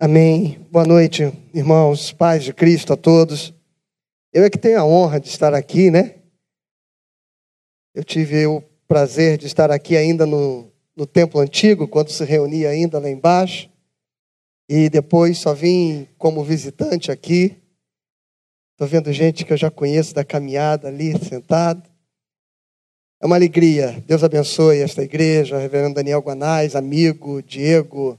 Amém. Boa noite, irmãos, pais de Cristo a todos. Eu é que tenho a honra de estar aqui, né? Eu tive o prazer de estar aqui ainda no, no templo antigo, quando se reunia ainda lá embaixo. E depois só vim como visitante aqui. Estou vendo gente que eu já conheço da caminhada ali, sentado. É uma alegria. Deus abençoe esta igreja, reverendo Daniel Guanais, amigo, Diego,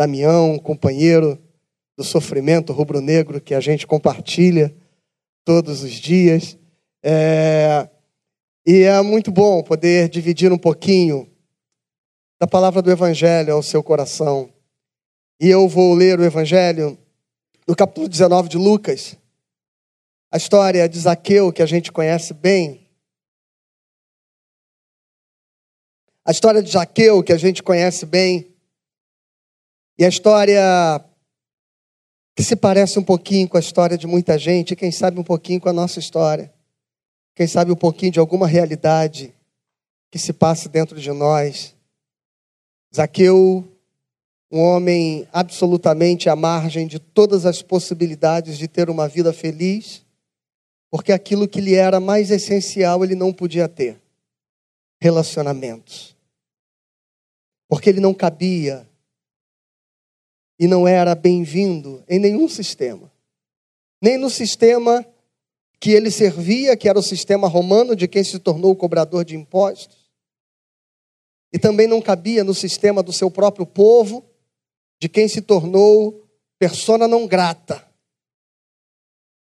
Damião, companheiro do sofrimento rubro-negro que a gente compartilha todos os dias. É... E é muito bom poder dividir um pouquinho da palavra do Evangelho ao seu coração. E eu vou ler o Evangelho no capítulo 19 de Lucas. A história de Zaqueu, que a gente conhece bem. A história de Zaqueu, que a gente conhece bem. E a história que se parece um pouquinho com a história de muita gente, quem sabe um pouquinho com a nossa história. Quem sabe um pouquinho de alguma realidade que se passe dentro de nós. Zaqueu, um homem absolutamente à margem de todas as possibilidades de ter uma vida feliz, porque aquilo que lhe era mais essencial ele não podia ter: relacionamentos. Porque ele não cabia e não era bem-vindo em nenhum sistema. Nem no sistema que ele servia, que era o sistema romano, de quem se tornou cobrador de impostos. E também não cabia no sistema do seu próprio povo, de quem se tornou persona não grata.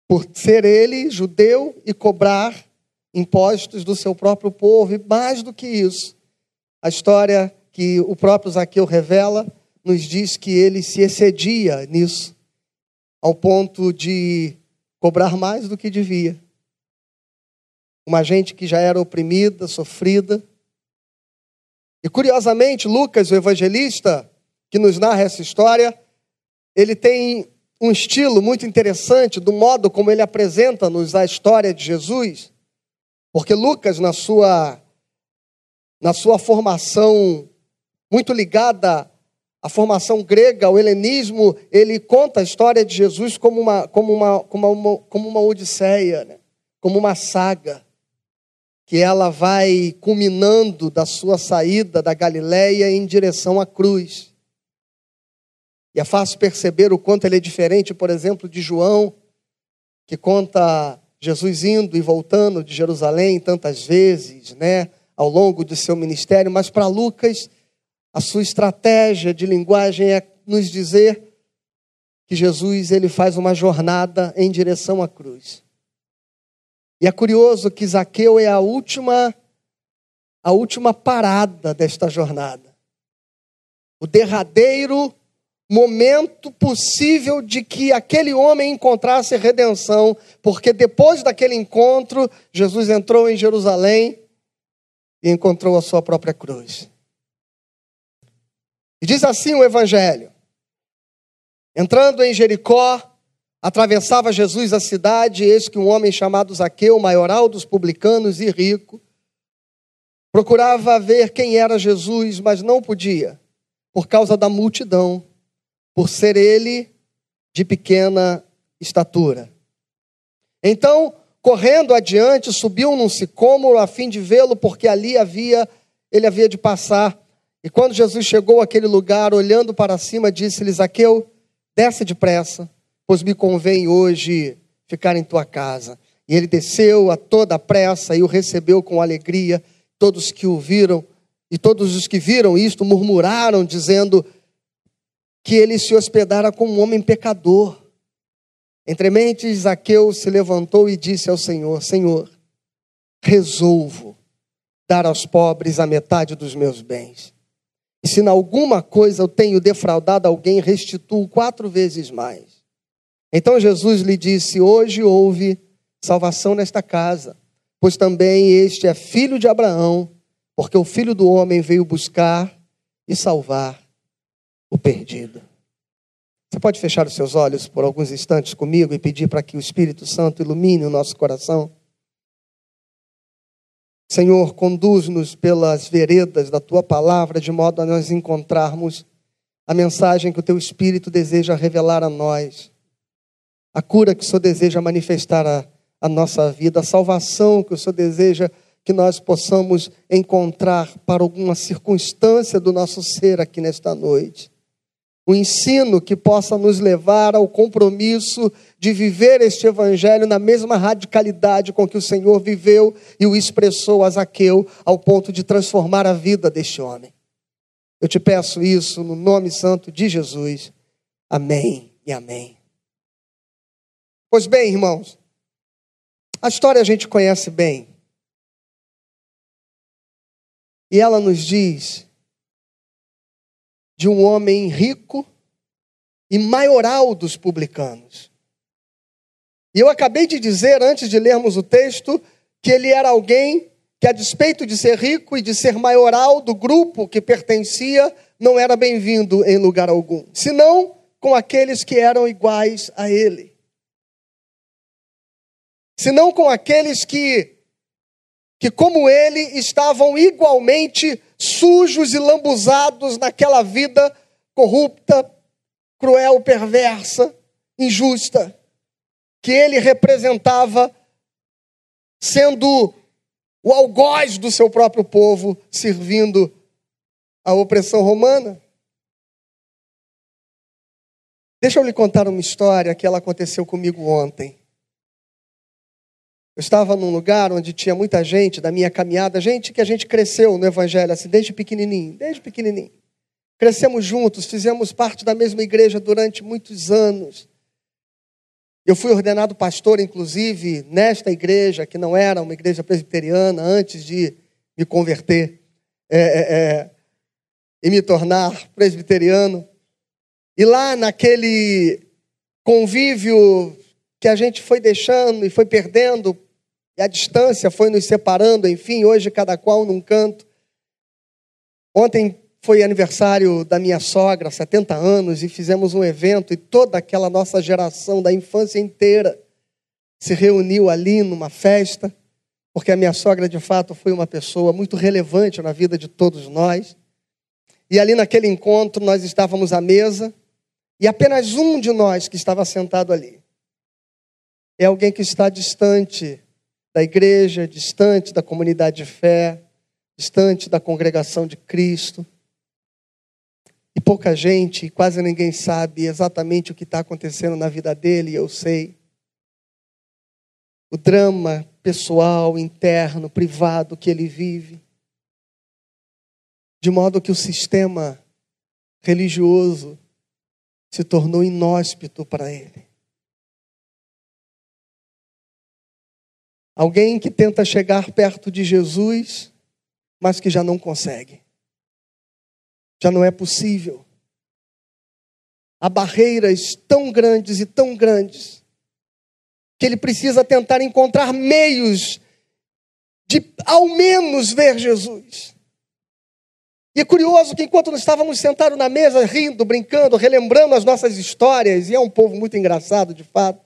Por ser ele judeu e cobrar impostos do seu próprio povo. E mais do que isso, a história que o próprio Zaqueu revela nos diz que ele se excedia nisso, ao ponto de cobrar mais do que devia. Uma gente que já era oprimida, sofrida. E curiosamente, Lucas, o evangelista, que nos narra essa história, ele tem um estilo muito interessante do modo como ele apresenta-nos a história de Jesus, porque Lucas, na sua, na sua formação muito ligada a formação grega, o helenismo, ele conta a história de Jesus como uma, como uma, como uma, como uma odisseia, né? como uma saga, que ela vai culminando da sua saída da Galileia em direção à cruz. E é fácil perceber o quanto ele é diferente, por exemplo, de João, que conta Jesus indo e voltando de Jerusalém tantas vezes, né, ao longo do seu ministério, mas para Lucas a sua estratégia de linguagem é nos dizer que Jesus ele faz uma jornada em direção à cruz. E é curioso que Zaqueu é a última a última parada desta jornada. O derradeiro momento possível de que aquele homem encontrasse redenção, porque depois daquele encontro, Jesus entrou em Jerusalém e encontrou a sua própria cruz. E diz assim o Evangelho: Entrando em Jericó, atravessava Jesus a cidade, e eis que um homem chamado Zaqueu, maioral dos publicanos e rico, procurava ver quem era Jesus, mas não podia, por causa da multidão, por ser ele de pequena estatura. Então, correndo adiante, subiu num sicômoro a fim de vê-lo, porque ali havia ele havia de passar. E quando Jesus chegou àquele lugar, olhando para cima, disse-lhe: Zaqueu, desce depressa, pois me convém hoje ficar em tua casa. E ele desceu a toda pressa e o recebeu com alegria. Todos que o viram e todos os que viram isto murmuraram, dizendo que ele se hospedara com um homem pecador. Entre mentes, Zaqueu se levantou e disse ao Senhor: Senhor, resolvo dar aos pobres a metade dos meus bens. E se em alguma coisa eu tenho defraudado alguém, restituo quatro vezes mais. Então Jesus lhe disse: Hoje houve salvação nesta casa, pois também este é filho de Abraão, porque o filho do homem veio buscar e salvar o perdido. Você pode fechar os seus olhos por alguns instantes comigo e pedir para que o Espírito Santo ilumine o nosso coração? Senhor, conduz-nos pelas veredas da tua palavra, de modo a nós encontrarmos a mensagem que o teu Espírito deseja revelar a nós, a cura que o Senhor deseja manifestar a, a nossa vida, a salvação que o Senhor deseja que nós possamos encontrar para alguma circunstância do nosso ser aqui nesta noite. Um ensino que possa nos levar ao compromisso de viver este evangelho na mesma radicalidade com que o Senhor viveu e o expressou a Zaqueu, ao ponto de transformar a vida deste homem. Eu te peço isso no nome santo de Jesus. Amém e amém. Pois bem, irmãos, a história a gente conhece bem. E ela nos diz de um homem rico e maioral dos publicanos. E eu acabei de dizer, antes de lermos o texto, que ele era alguém que, a despeito de ser rico e de ser maioral do grupo que pertencia, não era bem-vindo em lugar algum, senão com aqueles que eram iguais a ele. Senão com aqueles que que, como ele, estavam igualmente sujos e lambuzados naquela vida corrupta, cruel, perversa, injusta, que ele representava, sendo o algoz do seu próprio povo, servindo a opressão romana. Deixa eu lhe contar uma história que ela aconteceu comigo ontem. Eu estava num lugar onde tinha muita gente da minha caminhada, gente que a gente cresceu no Evangelho, assim, desde pequenininho, desde pequenininho. Crescemos juntos, fizemos parte da mesma igreja durante muitos anos. Eu fui ordenado pastor, inclusive, nesta igreja, que não era uma igreja presbiteriana, antes de me converter é, é, é, e me tornar presbiteriano. E lá naquele convívio que a gente foi deixando e foi perdendo e a distância foi nos separando, enfim, hoje cada qual num canto. Ontem foi aniversário da minha sogra, 70 anos, e fizemos um evento e toda aquela nossa geração da infância inteira se reuniu ali numa festa, porque a minha sogra de fato foi uma pessoa muito relevante na vida de todos nós. E ali naquele encontro nós estávamos à mesa e apenas um de nós que estava sentado ali é alguém que está distante da igreja, distante da comunidade de fé, distante da congregação de Cristo. E pouca gente, quase ninguém sabe exatamente o que está acontecendo na vida dele, eu sei. O drama pessoal, interno, privado que ele vive. De modo que o sistema religioso se tornou inóspito para ele. Alguém que tenta chegar perto de Jesus, mas que já não consegue. Já não é possível. Há barreiras tão grandes e tão grandes que ele precisa tentar encontrar meios de ao menos ver Jesus. E é curioso que enquanto nós estávamos sentados na mesa, rindo, brincando, relembrando as nossas histórias, e é um povo muito engraçado de fato,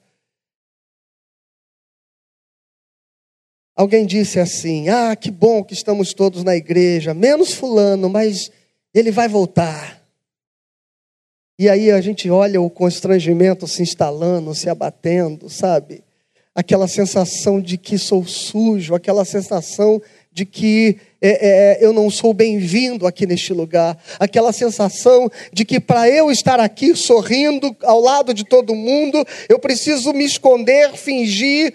Alguém disse assim: Ah, que bom que estamos todos na igreja, menos Fulano, mas ele vai voltar. E aí a gente olha o constrangimento se instalando, se abatendo, sabe? Aquela sensação de que sou sujo, aquela sensação de que é, é, eu não sou bem-vindo aqui neste lugar, aquela sensação de que para eu estar aqui sorrindo ao lado de todo mundo, eu preciso me esconder, fingir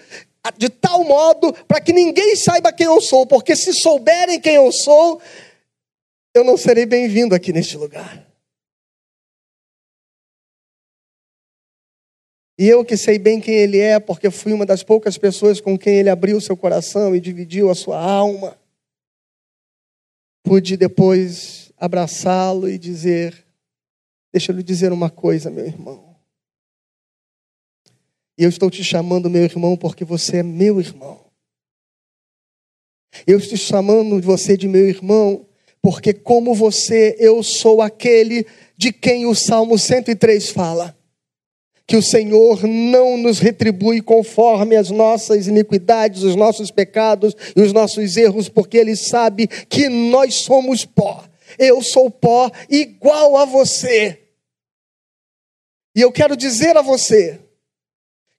de tal modo para que ninguém saiba quem eu sou, porque se souberem quem eu sou, eu não serei bem-vindo aqui neste lugar. E eu que sei bem quem ele é, porque fui uma das poucas pessoas com quem ele abriu seu coração e dividiu a sua alma, pude depois abraçá-lo e dizer: Deixa eu lhe dizer uma coisa, meu irmão. E eu estou te chamando, meu irmão, porque você é meu irmão. Eu estou chamando você de meu irmão, porque como você, eu sou aquele de quem o Salmo 103 fala. Que o Senhor não nos retribui conforme as nossas iniquidades, os nossos pecados e os nossos erros, porque Ele sabe que nós somos pó eu sou pó igual a você. E eu quero dizer a você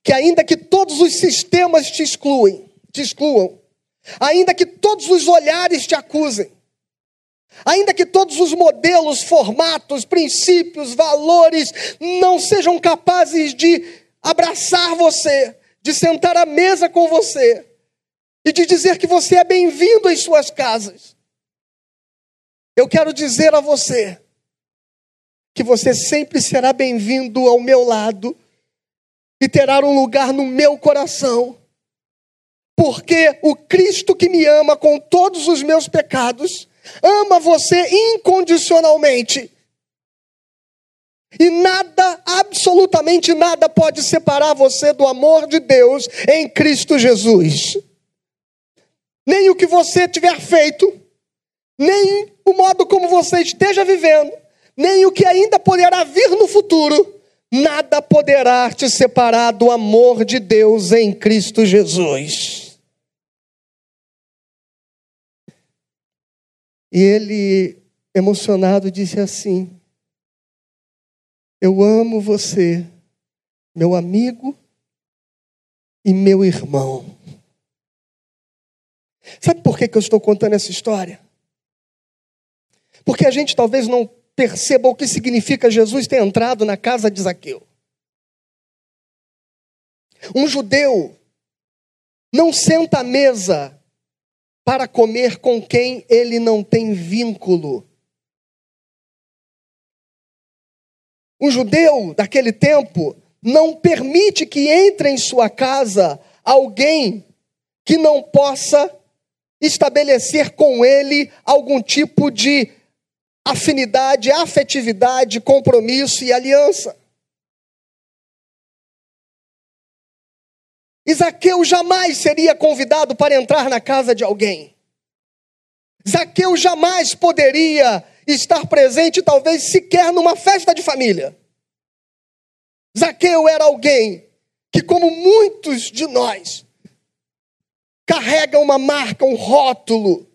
que ainda que todos os sistemas te excluem, te excluam, ainda que todos os olhares te acusem, ainda que todos os modelos, formatos, princípios, valores não sejam capazes de abraçar você, de sentar à mesa com você e de dizer que você é bem-vindo em suas casas. Eu quero dizer a você que você sempre será bem-vindo ao meu lado e terá um lugar no meu coração. Porque o Cristo que me ama com todos os meus pecados, ama você incondicionalmente. E nada, absolutamente nada, pode separar você do amor de Deus em Cristo Jesus. Nem o que você tiver feito, nem o modo como você esteja vivendo, nem o que ainda poderá vir no futuro, nada poderá te separar do amor de Deus em Cristo Jesus. E ele, emocionado, disse assim: Eu amo você, meu amigo e meu irmão. Sabe por que, que eu estou contando essa história? Porque a gente talvez não perceba o que significa Jesus ter entrado na casa de Zaqueu. Um judeu não senta à mesa para comer com quem ele não tem vínculo. Um judeu daquele tempo não permite que entre em sua casa alguém que não possa estabelecer com ele algum tipo de afinidade, afetividade, compromisso e aliança. Isaqueu jamais seria convidado para entrar na casa de alguém. Zaqueu jamais poderia estar presente, talvez sequer numa festa de família. Zaqueu era alguém que, como muitos de nós, carrega uma marca, um rótulo,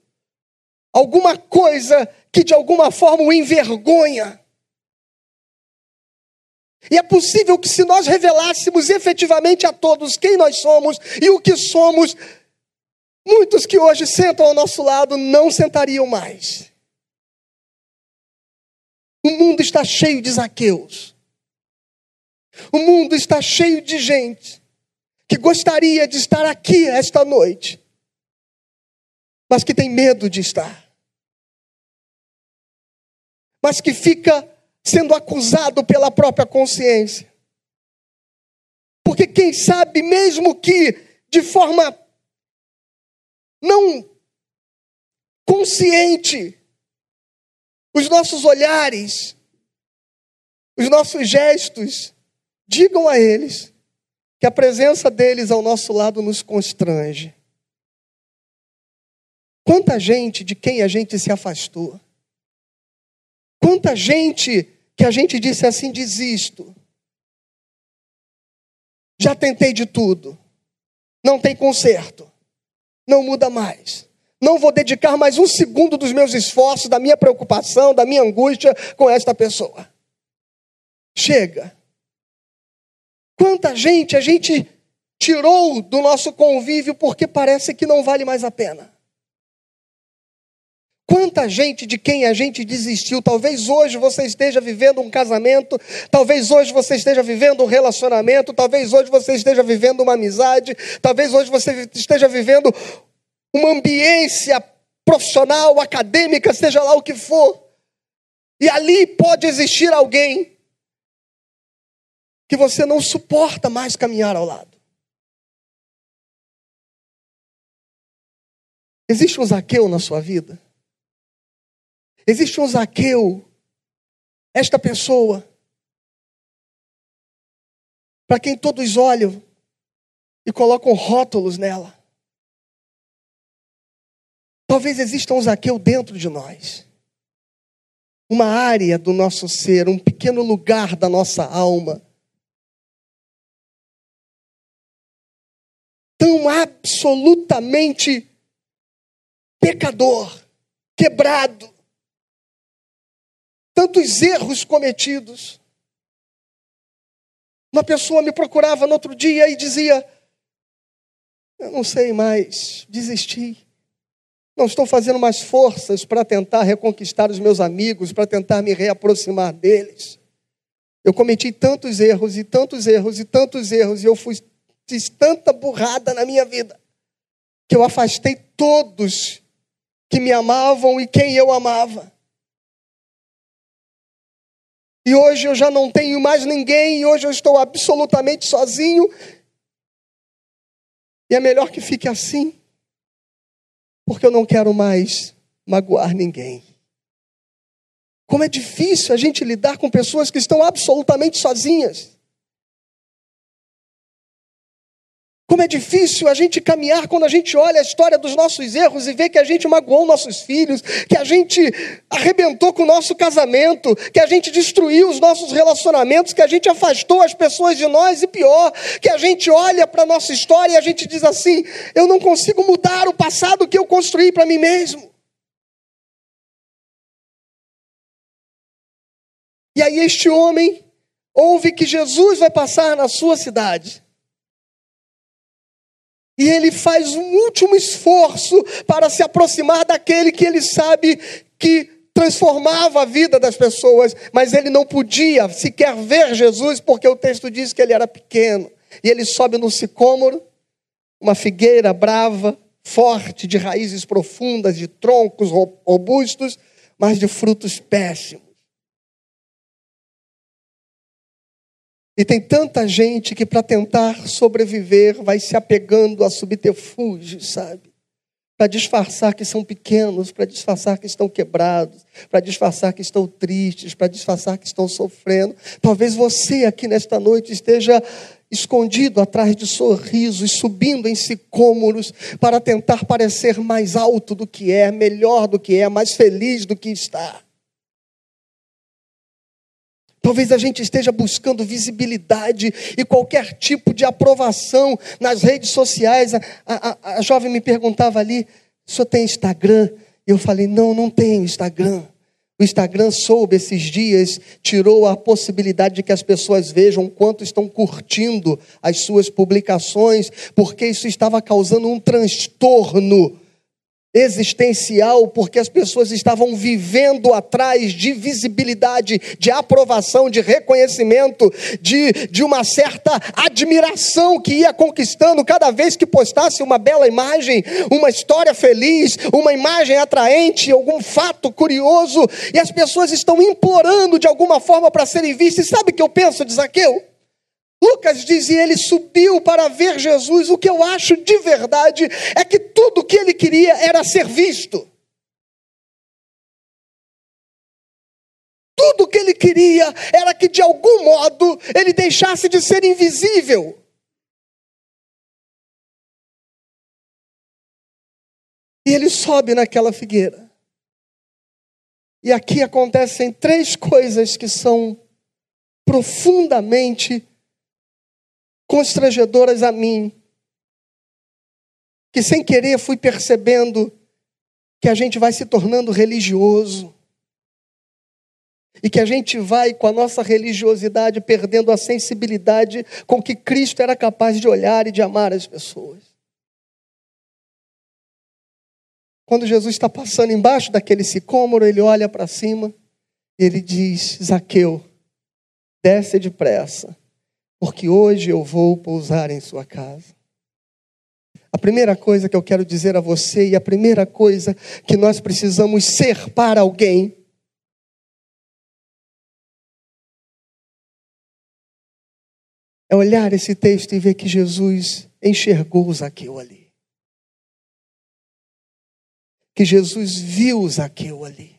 alguma coisa que de alguma forma o envergonha. E é possível que, se nós revelássemos efetivamente a todos quem nós somos e o que somos, muitos que hoje sentam ao nosso lado não sentariam mais. O mundo está cheio de Zaqueus. O mundo está cheio de gente que gostaria de estar aqui esta noite, mas que tem medo de estar mas que fica sendo acusado pela própria consciência. Porque quem sabe, mesmo que de forma não consciente, os nossos olhares, os nossos gestos, digam a eles que a presença deles ao nosso lado nos constrange. Quanta gente de quem a gente se afastou. Quanta gente que a gente disse assim: desisto. Já tentei de tudo. Não tem conserto. Não muda mais. Não vou dedicar mais um segundo dos meus esforços, da minha preocupação, da minha angústia com esta pessoa. Chega. Quanta gente a gente tirou do nosso convívio porque parece que não vale mais a pena. Quanta gente de quem a gente desistiu. Talvez hoje você esteja vivendo um casamento, talvez hoje você esteja vivendo um relacionamento, talvez hoje você esteja vivendo uma amizade, talvez hoje você esteja vivendo uma ambiência profissional, acadêmica, seja lá o que for. E ali pode existir alguém que você não suporta mais caminhar ao lado. Existe um Zaqueu na sua vida? Existe um Zaqueu, esta pessoa, para quem todos olham e colocam rótulos nela. Talvez exista um Zaqueu dentro de nós, uma área do nosso ser, um pequeno lugar da nossa alma. Tão absolutamente pecador, quebrado, tantos erros cometidos. Uma pessoa me procurava no outro dia e dizia: Eu não sei mais, desisti. Não estou fazendo mais forças para tentar reconquistar os meus amigos, para tentar me reaproximar deles. Eu cometi tantos erros e tantos erros e tantos erros, e eu fui, fiz tanta burrada na minha vida, que eu afastei todos que me amavam e quem eu amava. E hoje eu já não tenho mais ninguém, e hoje eu estou absolutamente sozinho. E é melhor que fique assim, porque eu não quero mais magoar ninguém. Como é difícil a gente lidar com pessoas que estão absolutamente sozinhas. Como é difícil a gente caminhar quando a gente olha a história dos nossos erros e vê que a gente magoou nossos filhos, que a gente arrebentou com o nosso casamento, que a gente destruiu os nossos relacionamentos, que a gente afastou as pessoas de nós e pior, que a gente olha para a nossa história e a gente diz assim: eu não consigo mudar o passado que eu construí para mim mesmo. E aí este homem ouve que Jesus vai passar na sua cidade. E ele faz um último esforço para se aproximar daquele que ele sabe que transformava a vida das pessoas, mas ele não podia sequer ver Jesus, porque o texto diz que ele era pequeno. E ele sobe no sicômoro, uma figueira brava, forte, de raízes profundas, de troncos robustos, mas de frutos péssimos. E tem tanta gente que, para tentar sobreviver, vai se apegando a subterfúgios, sabe? Para disfarçar que são pequenos, para disfarçar que estão quebrados, para disfarçar que estão tristes, para disfarçar que estão sofrendo. Talvez você aqui nesta noite esteja escondido atrás de sorrisos, subindo em sicômoros para tentar parecer mais alto do que é, melhor do que é, mais feliz do que está. Talvez a gente esteja buscando visibilidade e qualquer tipo de aprovação nas redes sociais. A, a, a jovem me perguntava ali: o senhor tem Instagram? Eu falei: não, não tenho Instagram. O Instagram soube esses dias, tirou a possibilidade de que as pessoas vejam quanto estão curtindo as suas publicações, porque isso estava causando um transtorno existencial, porque as pessoas estavam vivendo atrás de visibilidade, de aprovação, de reconhecimento, de, de uma certa admiração que ia conquistando cada vez que postasse uma bela imagem, uma história feliz, uma imagem atraente, algum fato curioso, e as pessoas estão implorando de alguma forma para serem vistas. E sabe o que eu penso de Zaqueu? Lucas diz: e ele subiu para ver Jesus. O que eu acho de verdade é que tudo o que ele queria era ser visto. Tudo o que ele queria era que de algum modo ele deixasse de ser invisível. E ele sobe naquela figueira. E aqui acontecem três coisas que são profundamente constrangedoras a mim, que sem querer fui percebendo que a gente vai se tornando religioso. E que a gente vai, com a nossa religiosidade, perdendo a sensibilidade com que Cristo era capaz de olhar e de amar as pessoas. Quando Jesus está passando embaixo daquele sicômoro, ele olha para cima e ele diz: Zaqueu, desce depressa, porque hoje eu vou pousar em sua casa. A primeira coisa que eu quero dizer a você, e a primeira coisa que nós precisamos ser para alguém, é olhar esse texto e ver que Jesus enxergou Zaqueu ali. Que Jesus viu Zaqueu ali.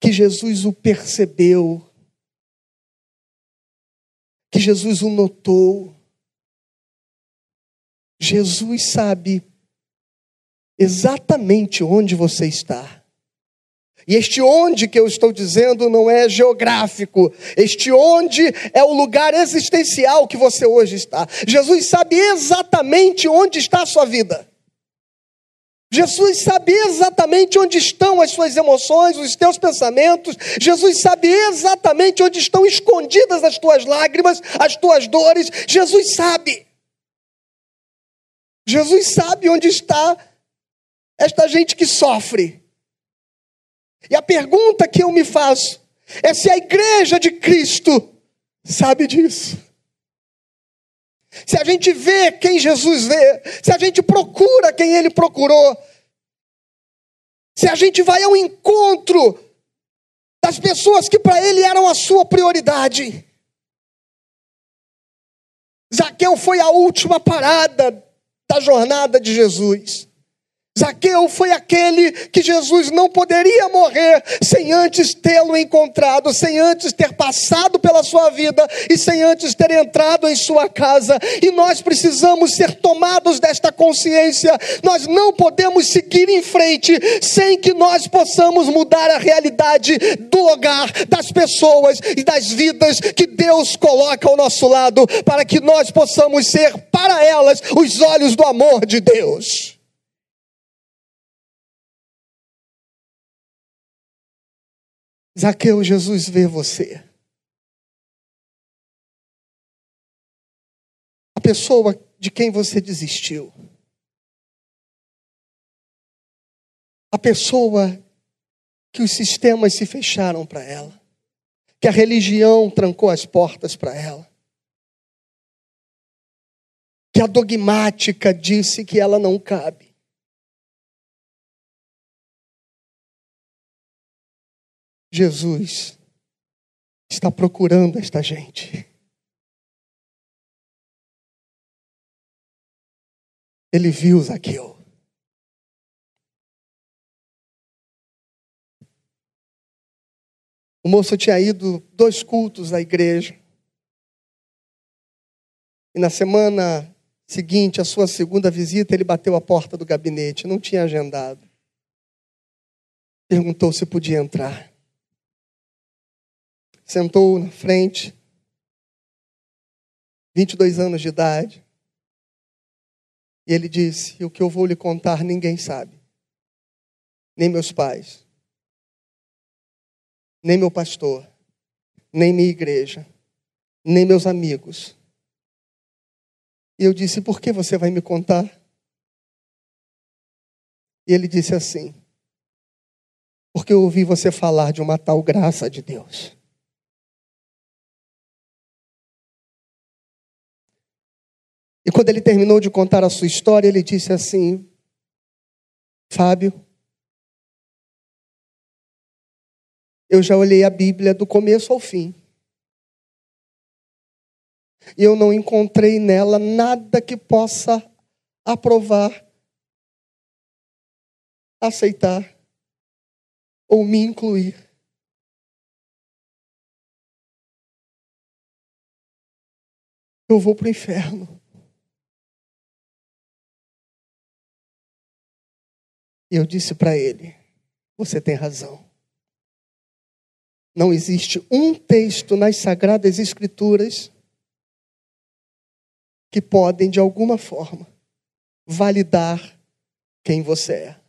Que Jesus o percebeu Jesus o notou. Jesus sabe exatamente onde você está. E este onde que eu estou dizendo não é geográfico, este onde é o lugar existencial que você hoje está. Jesus sabe exatamente onde está a sua vida. Jesus sabe exatamente onde estão as suas emoções, os teus pensamentos. Jesus sabe exatamente onde estão escondidas as tuas lágrimas, as tuas dores. Jesus sabe. Jesus sabe onde está esta gente que sofre. E a pergunta que eu me faço é se a igreja de Cristo sabe disso. Se a gente vê quem Jesus vê, se a gente procura quem ele procurou, se a gente vai ao encontro das pessoas que para ele eram a sua prioridade. Zaqueu foi a última parada da jornada de Jesus. Zaqueu foi aquele que Jesus não poderia morrer sem antes tê-lo encontrado, sem antes ter passado pela sua vida e sem antes ter entrado em sua casa. E nós precisamos ser tomados desta consciência. Nós não podemos seguir em frente sem que nós possamos mudar a realidade do lugar, das pessoas e das vidas que Deus coloca ao nosso lado, para que nós possamos ser para elas os olhos do amor de Deus. Zaqueu, Jesus vê você. A pessoa de quem você desistiu. A pessoa que os sistemas se fecharam para ela. Que a religião trancou as portas para ela. Que a dogmática disse que ela não cabe. Jesus está procurando esta gente. Ele viu Zaqueu. O moço tinha ido dois cultos à igreja. E na semana seguinte, a sua segunda visita, ele bateu a porta do gabinete, não tinha agendado. Perguntou se podia entrar sentou na frente, 22 anos de idade, e ele disse: O que eu vou lhe contar ninguém sabe, nem meus pais, nem meu pastor, nem minha igreja, nem meus amigos. E eu disse: Por que você vai me contar? E ele disse assim: Porque eu ouvi você falar de uma tal graça de Deus. E quando ele terminou de contar a sua história, ele disse assim: Fábio, eu já olhei a Bíblia do começo ao fim. E eu não encontrei nela nada que possa aprovar, aceitar ou me incluir. Eu vou para o inferno. E eu disse para ele: Você tem razão. Não existe um texto nas Sagradas Escrituras que podem, de alguma forma, validar quem você é.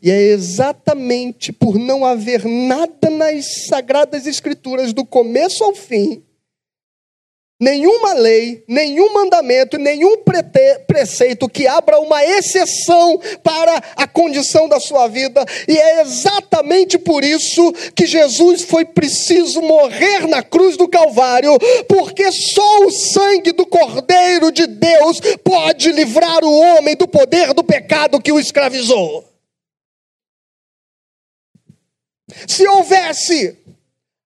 E é exatamente por não haver nada nas Sagradas Escrituras, do começo ao fim, nenhuma lei, nenhum mandamento, nenhum preceito que abra uma exceção para a condição da sua vida, e é exatamente por isso que Jesus foi preciso morrer na cruz do Calvário, porque só o sangue do Cordeiro de Deus pode livrar o homem do poder do pecado que o escravizou. Se houvesse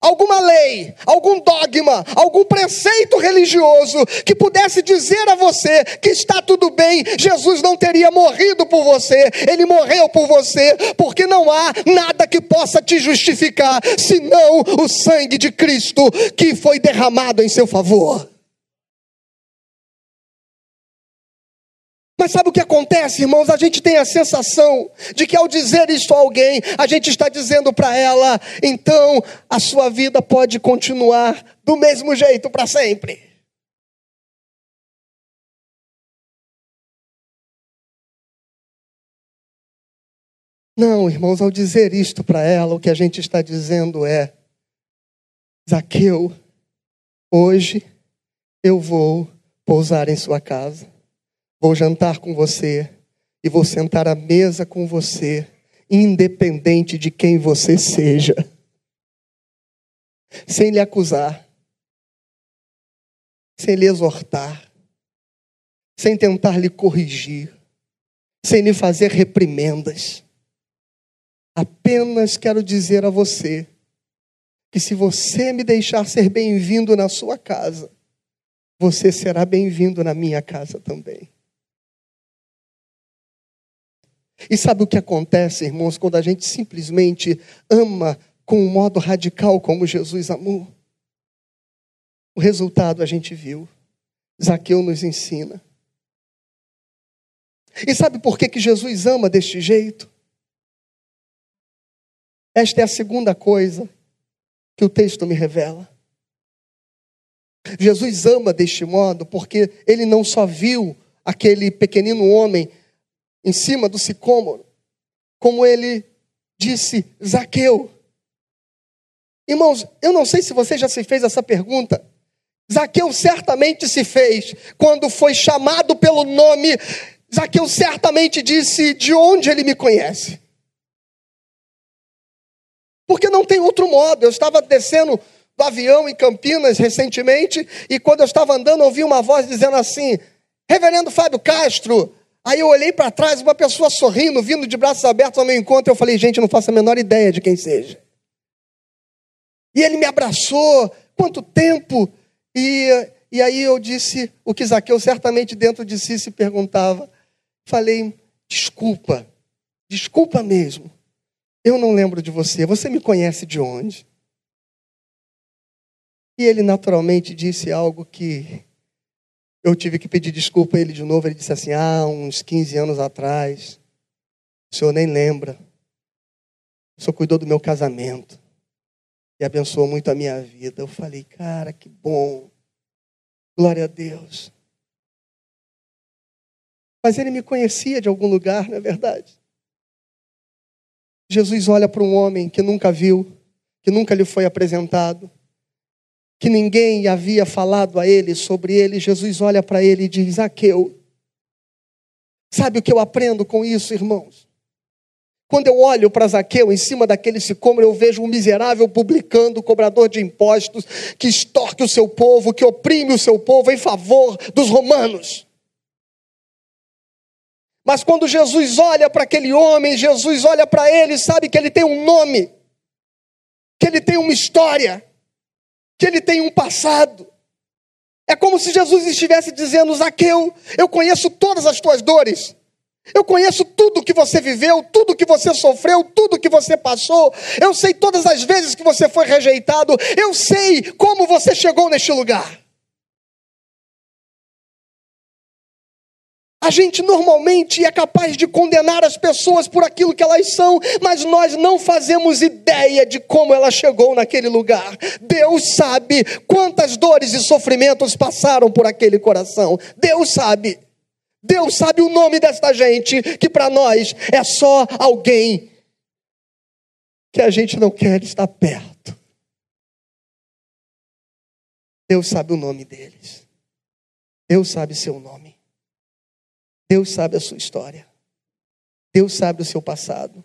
alguma lei, algum dogma, algum preceito religioso que pudesse dizer a você que está tudo bem, Jesus não teria morrido por você, ele morreu por você, porque não há nada que possa te justificar senão o sangue de Cristo que foi derramado em seu favor. Mas sabe o que acontece, irmãos? A gente tem a sensação de que ao dizer isso a alguém, a gente está dizendo para ela, então a sua vida pode continuar do mesmo jeito para sempre. Não, irmãos, ao dizer isto para ela, o que a gente está dizendo é: Zaqueu, hoje eu vou pousar em sua casa, vou jantar com você e vou sentar à mesa com você, independente de quem você seja, sem lhe acusar, sem lhe exortar, sem tentar lhe corrigir, sem lhe fazer reprimendas. Apenas quero dizer a você que se você me deixar ser bem-vindo na sua casa, você será bem-vindo na minha casa também. E sabe o que acontece, irmãos, quando a gente simplesmente ama com um modo radical como Jesus amou? O resultado a gente viu. Zaqueu nos ensina. E sabe por que, que Jesus ama deste jeito? Esta é a segunda coisa que o texto me revela. Jesus ama deste modo porque ele não só viu aquele pequenino homem em cima do sicômoro, como ele disse, Zaqueu. Irmãos, eu não sei se você já se fez essa pergunta. Zaqueu certamente se fez quando foi chamado pelo nome. Zaqueu certamente disse: De onde ele me conhece? Porque não tem outro modo. Eu estava descendo do avião em Campinas recentemente e quando eu estava andando ouvi uma voz dizendo assim: Reverendo Fábio Castro. Aí eu olhei para trás, uma pessoa sorrindo, vindo de braços abertos ao meu encontro. Eu falei: Gente, não faço a menor ideia de quem seja. E ele me abraçou. Quanto tempo? E, e aí eu disse o que Zaqueu certamente dentro de si se perguntava. Falei: Desculpa, desculpa mesmo. Eu não lembro de você. Você me conhece de onde? E ele naturalmente disse algo que eu tive que pedir desculpa a ele de novo. Ele disse assim: Ah, uns 15 anos atrás, o senhor nem lembra. O senhor cuidou do meu casamento e abençoou muito a minha vida. Eu falei, cara, que bom. Glória a Deus. Mas ele me conhecia de algum lugar, não é verdade? Jesus olha para um homem que nunca viu, que nunca lhe foi apresentado, que ninguém havia falado a ele sobre ele. Jesus olha para ele e diz: Zaqueu. Sabe o que eu aprendo com isso, irmãos? Quando eu olho para Zaqueu em cima daquele sicômoro, eu vejo um miserável publicando, cobrador de impostos, que extorque o seu povo, que oprime o seu povo em favor dos romanos. Mas quando Jesus olha para aquele homem, Jesus olha para ele, sabe que ele tem um nome, que ele tem uma história, que ele tem um passado. É como se Jesus estivesse dizendo: Zaqueu, eu conheço todas as tuas dores. Eu conheço tudo que você viveu, tudo que você sofreu, tudo que você passou. Eu sei todas as vezes que você foi rejeitado. Eu sei como você chegou neste lugar. A gente normalmente é capaz de condenar as pessoas por aquilo que elas são, mas nós não fazemos ideia de como ela chegou naquele lugar. Deus sabe quantas dores e sofrimentos passaram por aquele coração. Deus sabe. Deus sabe o nome desta gente, que para nós é só alguém que a gente não quer estar perto. Deus sabe o nome deles. Deus sabe seu nome. Deus sabe a sua história. Deus sabe o seu passado.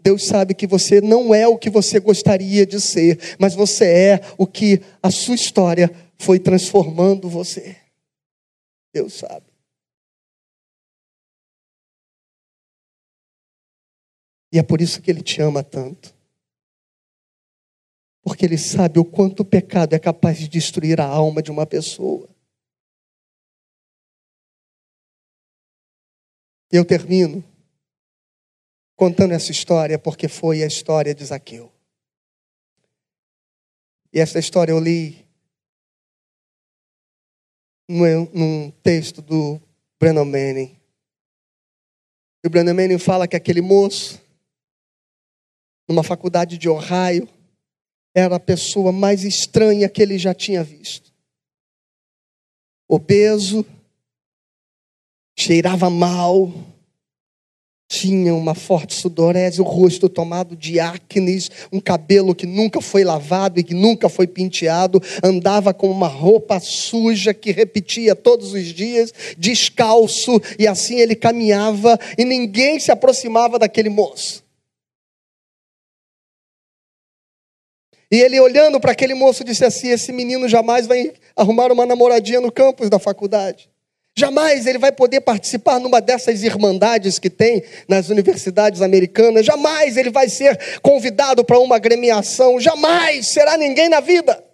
Deus sabe que você não é o que você gostaria de ser, mas você é o que a sua história foi transformando você. Deus sabe. E é por isso que Ele te ama tanto. Porque Ele sabe o quanto o pecado é capaz de destruir a alma de uma pessoa. Eu termino contando essa história porque foi a história de Zaqueu. E essa história eu li num, texto do Brennan Manning. E o Brennan Manning fala que aquele moço, numa faculdade de Ohio, era a pessoa mais estranha que ele já tinha visto. Obeso, cheirava mal, tinha uma forte sudorese, o rosto tomado de acnes, um cabelo que nunca foi lavado e que nunca foi penteado, andava com uma roupa suja que repetia todos os dias, descalço, e assim ele caminhava e ninguém se aproximava daquele moço. E ele olhando para aquele moço disse assim: Esse menino jamais vai arrumar uma namoradinha no campus da faculdade. Jamais ele vai poder participar numa dessas irmandades que tem nas universidades americanas. Jamais ele vai ser convidado para uma agremiação. Jamais será ninguém na vida.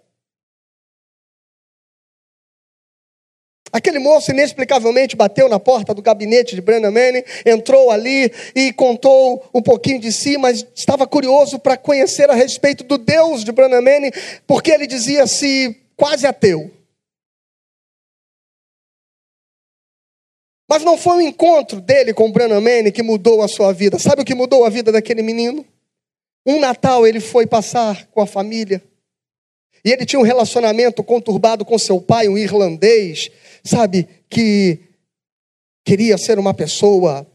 Aquele moço inexplicavelmente bateu na porta do gabinete de Brennan Manning, entrou ali e contou um pouquinho de si, mas estava curioso para conhecer a respeito do Deus de Brennan Manning, porque ele dizia-se quase ateu. Mas não foi o encontro dele com Brennan Manning que mudou a sua vida. Sabe o que mudou a vida daquele menino? Um Natal ele foi passar com a família. E ele tinha um relacionamento conturbado com seu pai, um irlandês, sabe, que queria ser uma pessoa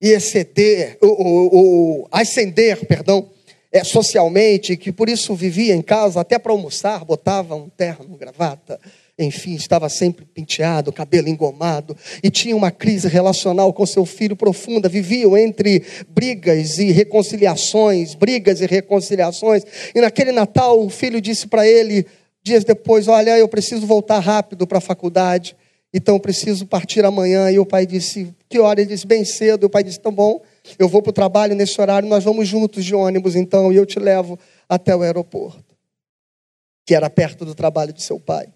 e exceder, ou, ou, ou ascender, perdão, é, socialmente, que por isso vivia em casa até para almoçar, botava um terno, gravata, enfim, estava sempre penteado, cabelo engomado, e tinha uma crise relacional com seu filho profunda. Viviam entre brigas e reconciliações, brigas e reconciliações. E naquele Natal, o filho disse para ele, dias depois: Olha, eu preciso voltar rápido para a faculdade, então preciso partir amanhã. E o pai disse: Que hora? Ele disse: Bem cedo. E o pai disse: Tão bom, eu vou para o trabalho nesse horário, nós vamos juntos de ônibus então, e eu te levo até o aeroporto, que era perto do trabalho de seu pai.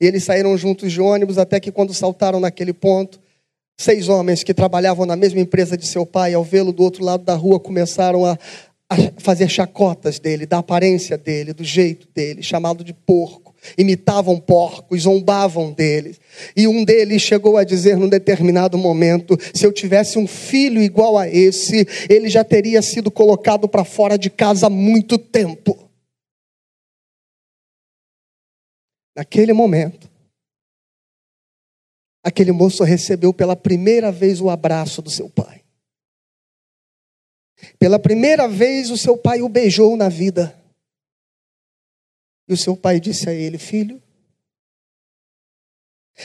E eles saíram juntos de ônibus até que, quando saltaram naquele ponto, seis homens que trabalhavam na mesma empresa de seu pai, ao vê-lo do outro lado da rua, começaram a, a fazer chacotas dele, da aparência dele, do jeito dele, chamado de porco. Imitavam porcos, zombavam deles. E um deles chegou a dizer num determinado momento: se eu tivesse um filho igual a esse, ele já teria sido colocado para fora de casa há muito tempo. Naquele momento, aquele moço recebeu pela primeira vez o abraço do seu pai. Pela primeira vez, o seu pai o beijou na vida. E o seu pai disse a ele: Filho,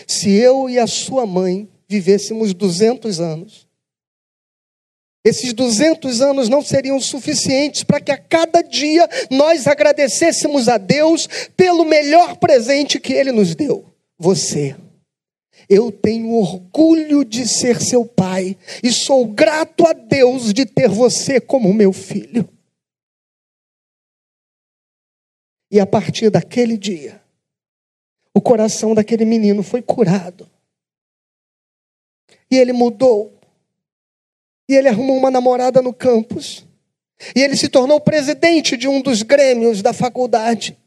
se eu e a sua mãe vivêssemos 200 anos, esses 200 anos não seriam suficientes para que a cada dia nós agradecêssemos a Deus pelo melhor presente que Ele nos deu: você. Eu tenho orgulho de ser seu pai e sou grato a Deus de ter você como meu filho. E a partir daquele dia, o coração daquele menino foi curado. E ele mudou e ele arrumou uma namorada no campus. E ele se tornou presidente de um dos grêmios da faculdade.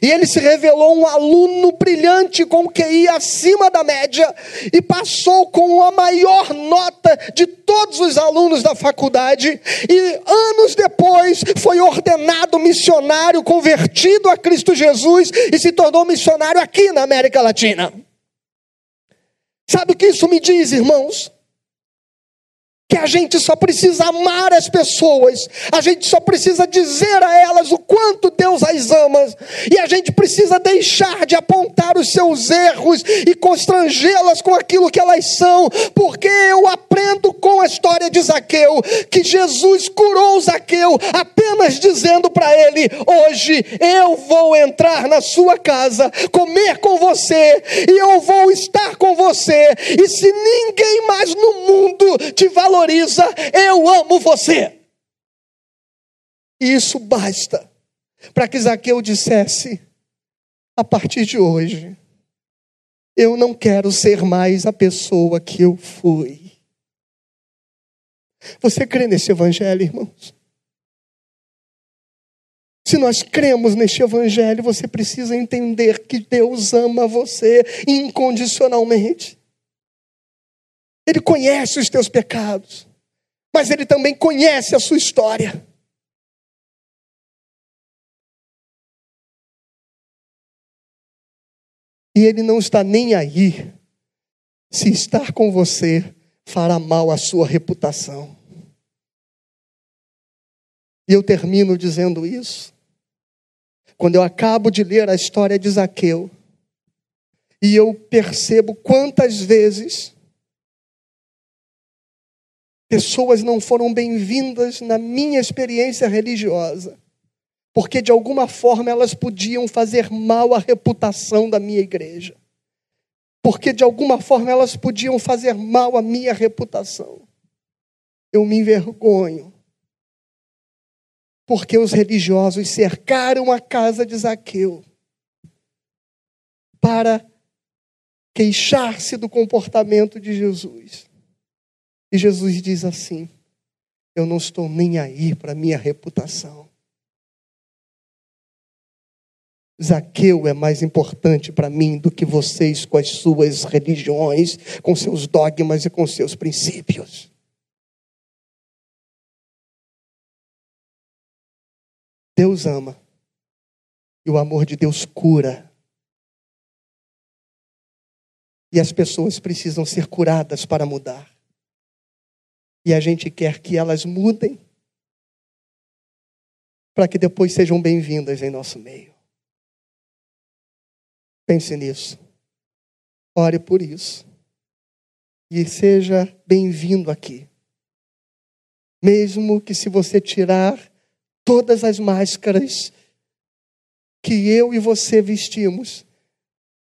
E ele se revelou um aluno brilhante com QI acima da média e passou com a maior nota de todos os alunos da faculdade. E anos depois foi ordenado missionário, convertido a Cristo Jesus e se tornou missionário aqui na América Latina. Sabe o que isso me diz, irmãos? Que a gente só precisa amar as pessoas, a gente só precisa dizer a elas o quanto Deus as ama, e a gente precisa deixar de apontar os seus erros e constrangê-las com aquilo que elas são, porque eu aprendo com a história de Zaqueu que Jesus curou Zaqueu apenas dizendo para ele: Hoje eu vou entrar na sua casa, comer com você, e eu vou estar com você, e se ninguém mais no mundo te valoriza, eu amo você. Isso basta para que Zaqueu dissesse: a partir de hoje, eu não quero ser mais a pessoa que eu fui. Você crê nesse evangelho, irmãos? Se nós cremos neste evangelho, você precisa entender que Deus ama você incondicionalmente. Ele conhece os teus pecados, mas ele também conhece a sua história. E ele não está nem aí se estar com você fará mal à sua reputação. E eu termino dizendo isso. Quando eu acabo de ler a história de Zaqueu, e eu percebo quantas vezes pessoas não foram bem-vindas na minha experiência religiosa, porque de alguma forma elas podiam fazer mal à reputação da minha igreja, porque de alguma forma elas podiam fazer mal à minha reputação. Eu me envergonho porque os religiosos cercaram a casa de Zaqueu para queixar-se do comportamento de Jesus. E Jesus diz assim: Eu não estou nem aí para minha reputação. Zaqueu é mais importante para mim do que vocês com as suas religiões, com seus dogmas e com seus princípios. Deus ama. E o amor de Deus cura. E as pessoas precisam ser curadas para mudar. E a gente quer que elas mudem para que depois sejam bem-vindas em nosso meio. Pense nisso. Ore por isso. E seja bem-vindo aqui. Mesmo que se você tirar todas as máscaras que eu e você vestimos,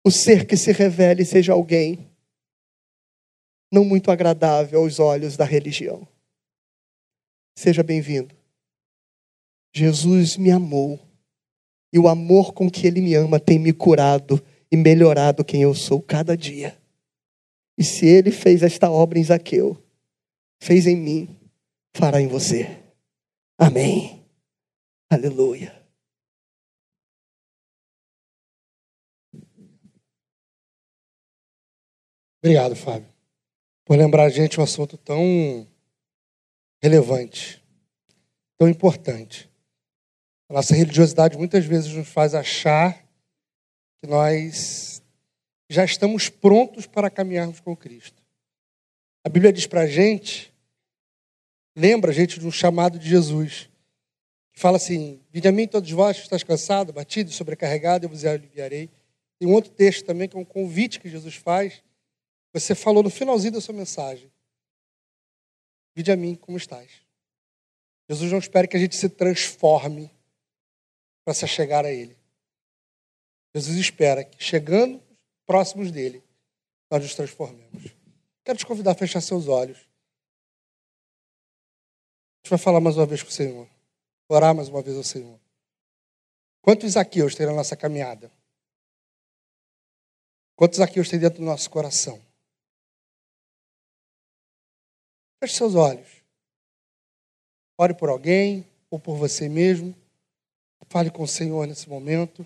o ser que se revele seja alguém não muito agradável aos olhos da religião. Seja bem-vindo. Jesus me amou e o amor com que ele me ama tem me curado e melhorado quem eu sou cada dia. E se ele fez esta obra em Zaqueu, fez em mim, fará em você. Amém. Aleluia. Obrigado, Fábio, por lembrar a gente um assunto tão relevante, tão importante. A nossa religiosidade muitas vezes nos faz achar que nós já estamos prontos para caminharmos com Cristo. A Bíblia diz para a gente, lembra a gente de um chamado de Jesus fala assim: Vinde a mim todos vós que estás cansado, batido e sobrecarregado, eu vos aliviarei. Tem um outro texto também que é um convite que Jesus faz. Você falou no finalzinho da sua mensagem: Vinde a mim como estás. Jesus não espera que a gente se transforme para se chegar a Ele. Jesus espera que, chegando próximos dele, nós nos transformemos. Quero te convidar a fechar seus olhos. A gente vai falar mais uma vez com o Senhor orar mais uma vez ao Senhor. Quantos Zaqueus tem na nossa caminhada? Quantos Zaqueus tem dentro do nosso coração? Feche seus olhos. Ore por alguém ou por você mesmo. Fale com o Senhor nesse momento.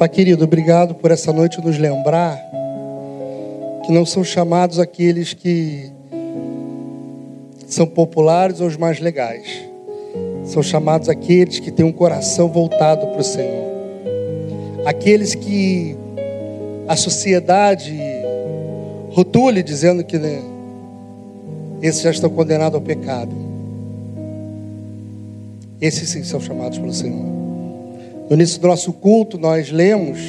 Pai querido, obrigado por essa noite nos lembrar que não são chamados aqueles que são populares ou os mais legais. São chamados aqueles que têm um coração voltado para o Senhor. Aqueles que a sociedade rotule dizendo que né, esses já estão condenados ao pecado. Esses sim são chamados pelo Senhor. Início do nosso culto, nós lemos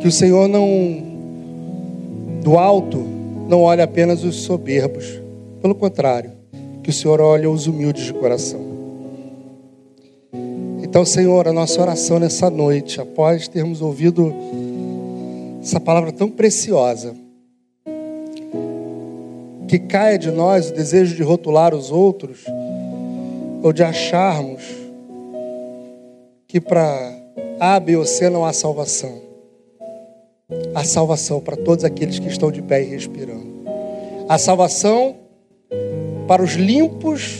que o Senhor não, do alto, não olha apenas os soberbos. Pelo contrário, que o Senhor olha os humildes de coração. Então, Senhor, a nossa oração nessa noite, após termos ouvido essa palavra tão preciosa, que caia de nós o desejo de rotular os outros, ou de acharmos que para A, B ou C não há salvação. Há salvação para todos aqueles que estão de pé e respirando. Há salvação para os limpos,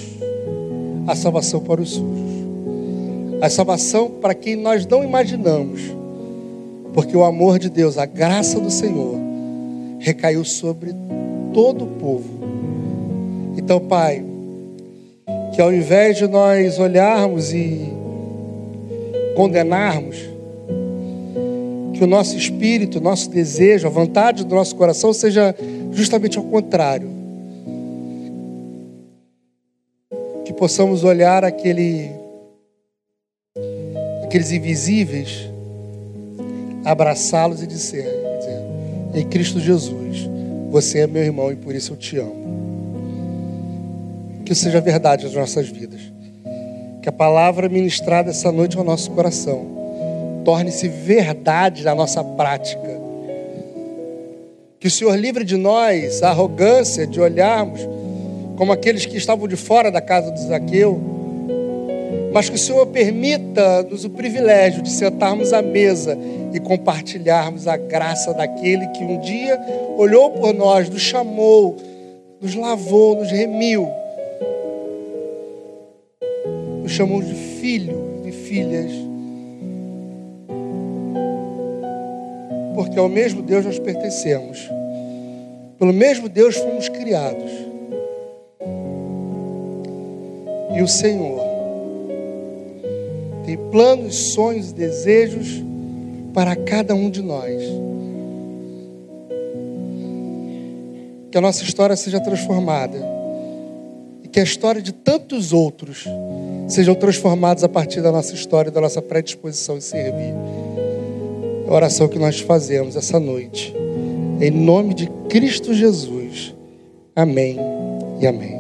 há salvação para os sujos. Há salvação para quem nós não imaginamos, Porque o amor de Deus, a graça do Senhor, recaiu sobre todo o povo. Então, Pai, que ao invés de nós olharmos e condenarmos, que o nosso espírito, o nosso desejo, a vontade do nosso coração seja justamente ao contrário. Que possamos olhar aquele, aqueles invisíveis, abraçá-los e dizer, dizer: Em Cristo Jesus, você é meu irmão e por isso eu te amo. Que isso seja verdade nas nossas vidas. Que a palavra ministrada essa noite ao nosso coração torne-se verdade na nossa prática. Que o Senhor livre de nós a arrogância de olharmos como aqueles que estavam de fora da casa do Zaqueu, mas que o Senhor permita-nos o privilégio de sentarmos à mesa e compartilharmos a graça daquele que um dia olhou por nós, nos chamou, nos lavou, nos remiu, nos chamou de filho e filhas porque ao mesmo Deus nós pertencemos. Pelo mesmo Deus fomos criados. E o Senhor tem planos, sonhos e desejos para cada um de nós. Que a nossa história seja transformada e que a história de tantos outros sejam transformados a partir da nossa história, da nossa predisposição em servir a oração que nós fazemos essa noite. Em nome de Cristo Jesus. Amém e amém.